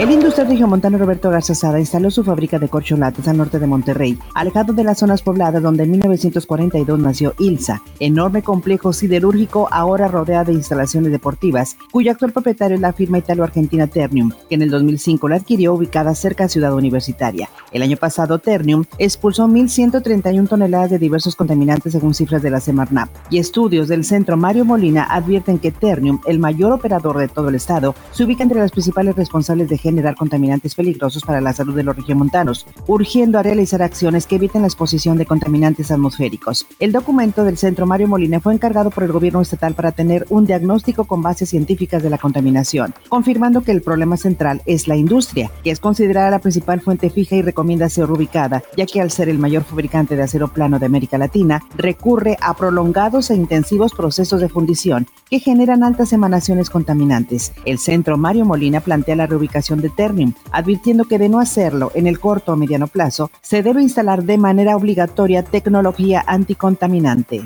El industrial montano Roberto Garza Sada instaló su fábrica de corcholatas al norte de Monterrey, alejado de las zonas pobladas donde en 1942 nació Ilsa, enorme complejo siderúrgico ahora rodeado de instalaciones deportivas, cuyo actual propietario es la firma italo-argentina Ternium, que en el 2005 la adquirió ubicada cerca de Ciudad Universitaria. El año pasado Ternium expulsó 1.131 toneladas de diversos contaminantes según cifras de la Semarnap, y estudios del centro Mario Molina advierten que Ternium, el mayor operador de todo el estado, se ubica entre las principales responsables de generar contaminantes peligrosos para la salud de los regiomontanos, urgiendo a realizar acciones que eviten la exposición de contaminantes atmosféricos. El documento del Centro Mario Molina fue encargado por el gobierno estatal para tener un diagnóstico con bases científicas de la contaminación, confirmando que el problema central es la industria, que es considerada la principal fuente fija y recomienda ser ubicada, ya que al ser el mayor fabricante de acero plano de América Latina, recurre a prolongados e intensivos procesos de fundición que generan altas emanaciones contaminantes. El Centro Mario Molina plantea la reubicación de Ternium, advirtiendo que de no hacerlo en el corto o mediano plazo, se debe instalar de manera obligatoria tecnología anticontaminante.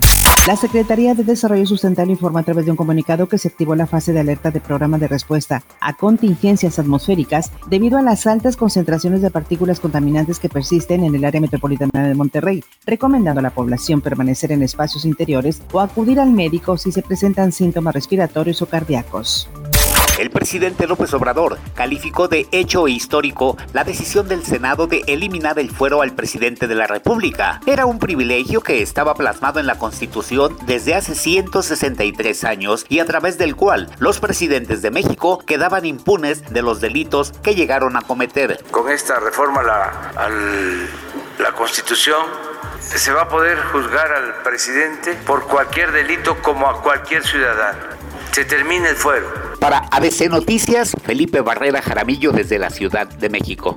La Secretaría de Desarrollo Sustentable informa a través de un comunicado que se activó la fase de alerta de programa de respuesta a contingencias atmosféricas debido a las altas concentraciones de partículas contaminantes que persisten en el área metropolitana de Monterrey, recomendando a la población permanecer en espacios interiores o acudir al médico si se presentan síntomas respiratorios o cardíacos. El presidente López Obrador calificó de hecho histórico la decisión del Senado de eliminar el fuero al presidente de la República. Era un privilegio que estaba plasmado en la Constitución desde hace 163 años y a través del cual los presidentes de México quedaban impunes de los delitos que llegaron a cometer. Con esta reforma a la Constitución se va a poder juzgar al presidente por cualquier delito como a cualquier ciudadano. Se termina el fuero para ABC Noticias, Felipe Barrera Jaramillo desde la Ciudad de México.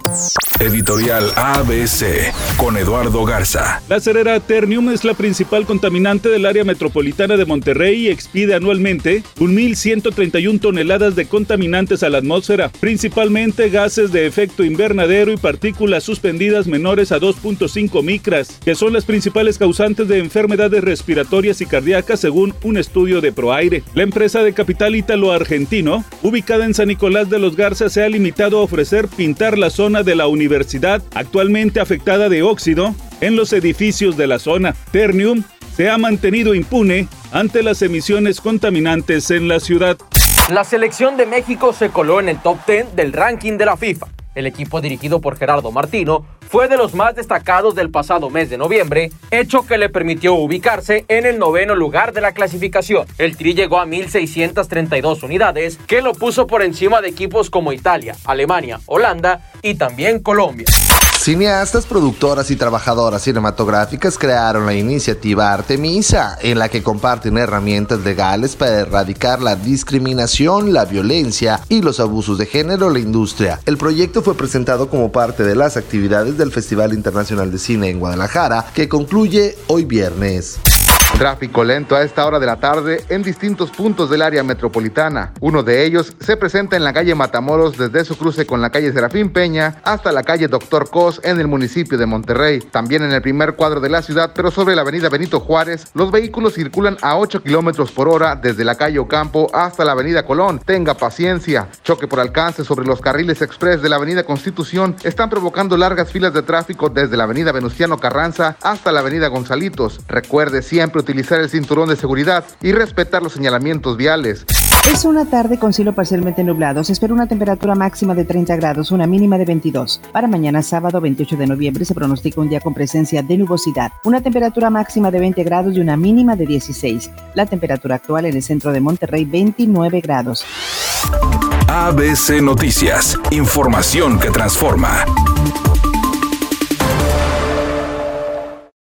Editorial ABC con Eduardo Garza. La cerera Ternium es la principal contaminante del área metropolitana de Monterrey y expide anualmente 1.131 toneladas de contaminantes a la atmósfera, principalmente gases de efecto invernadero y partículas suspendidas menores a 2.5 micras, que son las principales causantes de enfermedades respiratorias y cardíacas según un estudio de Proaire. La empresa de capital ubicada en San Nicolás de los Garza, se ha limitado a ofrecer pintar la zona de la universidad actualmente afectada de óxido en los edificios de la zona. Ternium se ha mantenido impune ante las emisiones contaminantes en la ciudad. La selección de México se coló en el top 10 del ranking de la FIFA. El equipo dirigido por Gerardo Martino fue de los más destacados del pasado mes de noviembre, hecho que le permitió ubicarse en el noveno lugar de la clasificación. El Tri llegó a 1.632 unidades, que lo puso por encima de equipos como Italia, Alemania, Holanda y también Colombia. Cineastas, productoras y trabajadoras cinematográficas crearon la iniciativa Artemisa, en la que comparten herramientas legales para erradicar la discriminación, la violencia y los abusos de género en la industria. El proyecto fue presentado como parte de las actividades del Festival Internacional de Cine en Guadalajara, que concluye hoy viernes. Tráfico lento a esta hora de la tarde en distintos puntos del área metropolitana. Uno de ellos se presenta en la calle Matamoros desde su cruce con la calle Serafín Peña hasta la calle Doctor Cos en el municipio de Monterrey. También en el primer cuadro de la ciudad, pero sobre la avenida Benito Juárez, los vehículos circulan a 8 kilómetros por hora desde la calle Ocampo hasta la avenida Colón. Tenga paciencia. Choque por alcance sobre los carriles express de la avenida Constitución están provocando largas filas de tráfico desde la avenida Venustiano Carranza hasta la avenida Gonzalitos. Recuerde siempre utilizar el cinturón de seguridad y respetar los señalamientos viales. Es una tarde con cielo parcialmente nublado. Se espera una temperatura máxima de 30 grados, una mínima de 22. Para mañana sábado 28 de noviembre se pronostica un día con presencia de nubosidad. Una temperatura máxima de 20 grados y una mínima de 16. La temperatura actual en el centro de Monterrey 29 grados. ABC Noticias. Información que transforma.